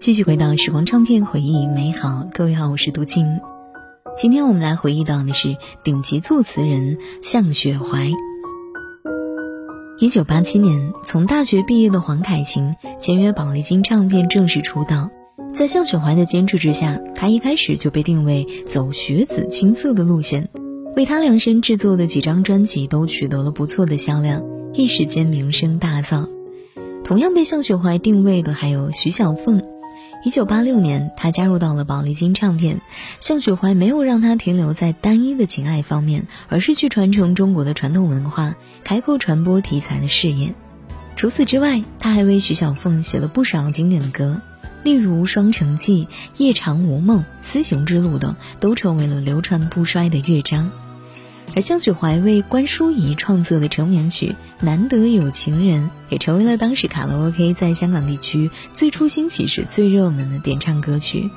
继续回到时光唱片，回忆美好。各位好，我是杜静。今天我们来回忆到的是顶级作词人向雪怀。一九八七年，从大学毕业的黄凯芹签约宝丽金唱片正式出道。在向雪怀的坚持之下，他一开始就被定位走学子青涩的路线，为他量身制作的几张专辑都取得了不错的销量，一时间名声大噪。同样被向雪怀定位的还有徐小凤。一九八六年，他加入到了宝丽金唱片。向雪怀没有让他停留在单一的情爱方面，而是去传承中国的传统文化，开阔传播题材的视野。除此之外，他还为徐小凤写了不少经典的歌。例如《双城记》《夜长无梦》《思雄之路》等，都成为了流传不衰的乐章。而香雪怀为关淑怡创作的成名曲《难得有情人》，也成为了当时卡拉 OK 在香港地区最初兴起时最热门的点唱歌曲。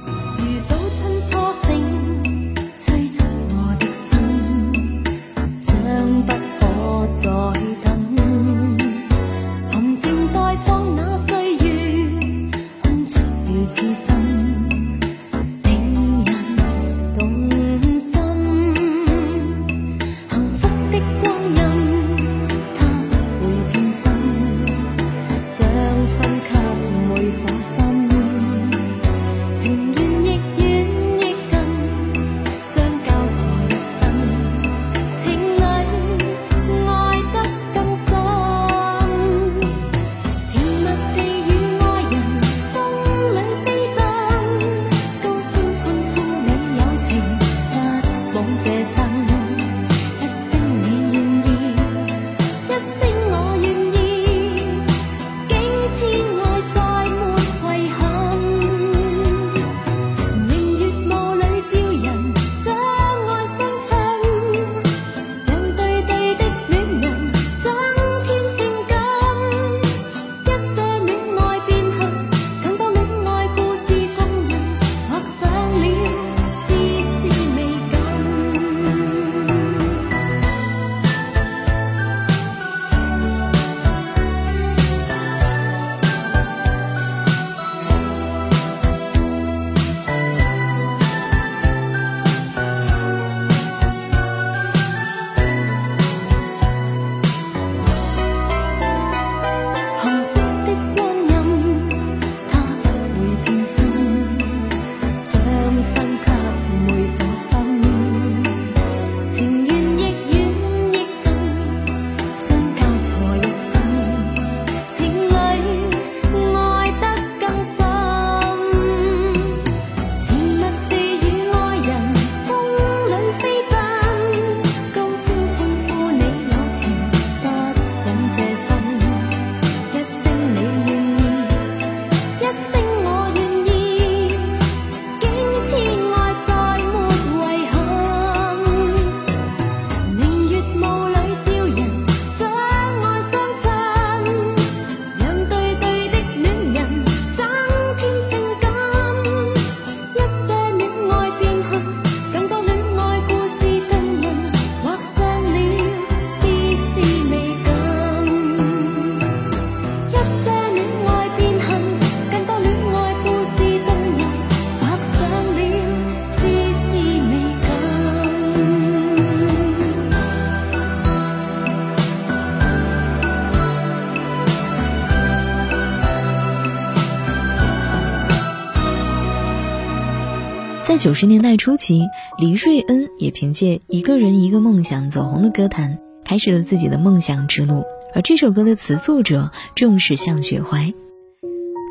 在九十年代初期，黎瑞恩也凭借《一个人一个梦想》走红了歌坛，开始了自己的梦想之路。而这首歌的词作者正是向雪怀。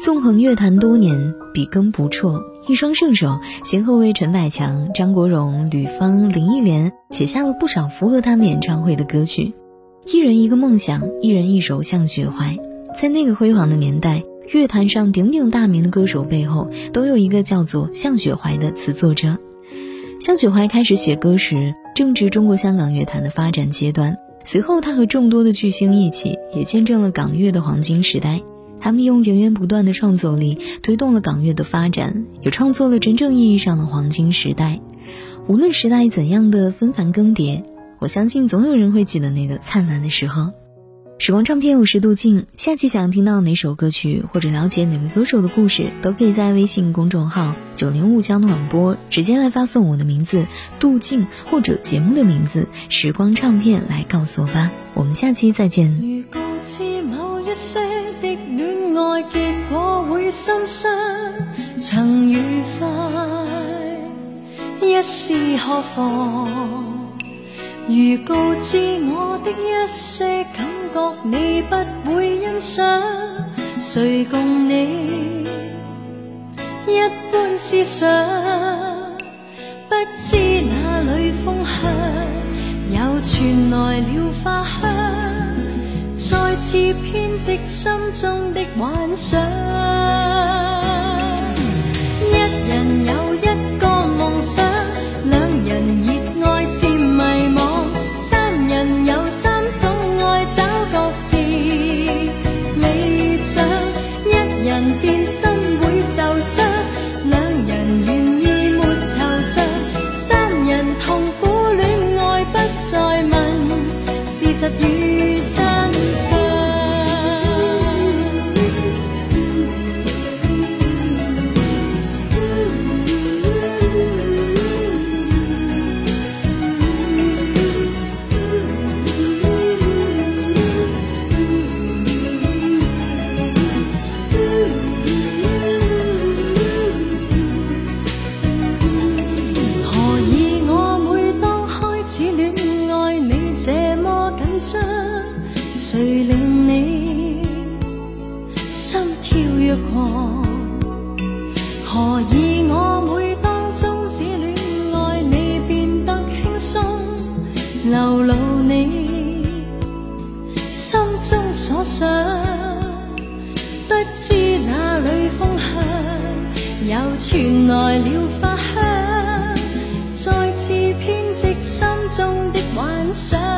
纵横乐坛多年，笔耕不辍，一双圣手，先后为陈百强、张国荣、吕方、林忆莲写下了不少符合他们演唱会的歌曲。一人一个梦想，一人一首向雪怀。在那个辉煌的年代。乐坛上鼎鼎大名的歌手背后，都有一个叫做向雪怀的词作者。向雪怀开始写歌时，正值中国香港乐坛的发展阶段。随后，他和众多的巨星一起，也见证了港乐的黄金时代。他们用源源不断的创作力，推动了港乐的发展，也创作了真正意义上的黄金时代。无论时代怎样的纷繁更迭，我相信总有人会记得那个灿烂的时候。时光唱片，我是杜静。下期想听到哪首歌曲，或者了解哪位歌手的故事，都可以在微信公众号“九零五江暖播”直接来发送我的名字杜静或者节目的名字“时光唱片”来告诉我吧。我们下期再见。如告知某一些的恋爱结果会心伤，曾愉快，一试何妨？如告知我的一些感觉，你不会欣赏，谁共你一般思想？不知哪里风向，又传来了花香，再次编织心中的幻想。一人有一流露你心中所想？不知哪里风向，又传来了花香，再次编织心中的幻想。